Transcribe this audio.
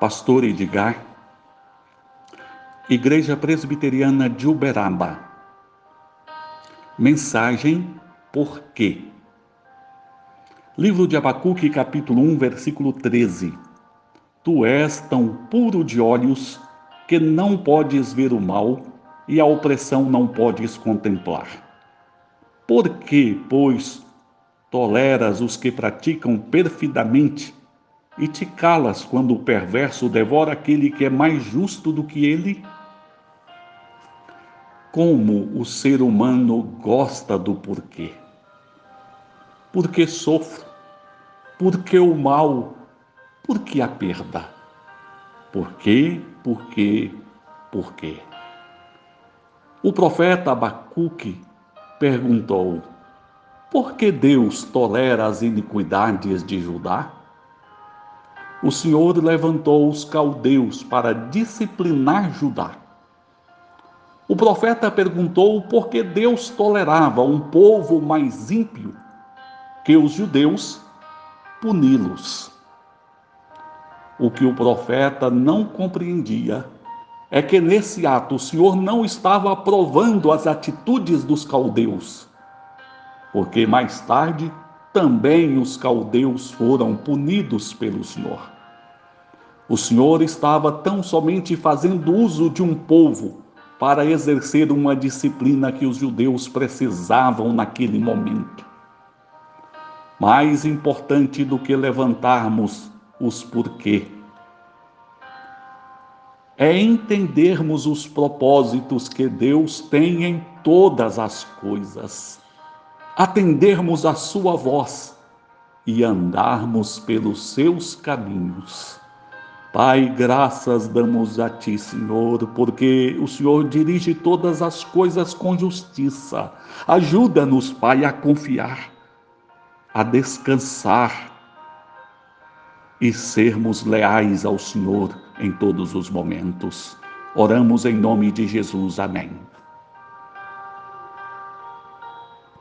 Pastor Edgar, Igreja Presbiteriana de Uberaba. Mensagem Por quê? Livro de Abacuque, capítulo 1, versículo 13. Tu és tão puro de olhos que não podes ver o mal e a opressão não podes contemplar. Por que, pois, toleras os que praticam perfidamente e te calas quando o perverso devora aquele que é mais justo do que ele? Como o ser humano gosta do porquê. Porque sofro, porque o mal, porque a perda. Por quê? Por quê? Por quê? O profeta Abacuque perguntou: Por que Deus tolera as iniquidades de Judá? O Senhor levantou os caldeus para disciplinar Judá. O profeta perguntou por que Deus tolerava um povo mais ímpio que os judeus puni-los. O que o profeta não compreendia é que nesse ato o Senhor não estava aprovando as atitudes dos caldeus, porque mais tarde também os caldeus foram punidos pelo Senhor. O Senhor estava tão somente fazendo uso de um povo para exercer uma disciplina que os judeus precisavam naquele momento. Mais importante do que levantarmos os porquê é entendermos os propósitos que Deus tem em todas as coisas atendermos a Sua voz e andarmos pelos seus caminhos. Pai, graças damos a Ti, Senhor, porque o Senhor dirige todas as coisas com justiça. Ajuda-nos, Pai, a confiar, a descansar e sermos leais ao Senhor em todos os momentos. Oramos em nome de Jesus. Amém.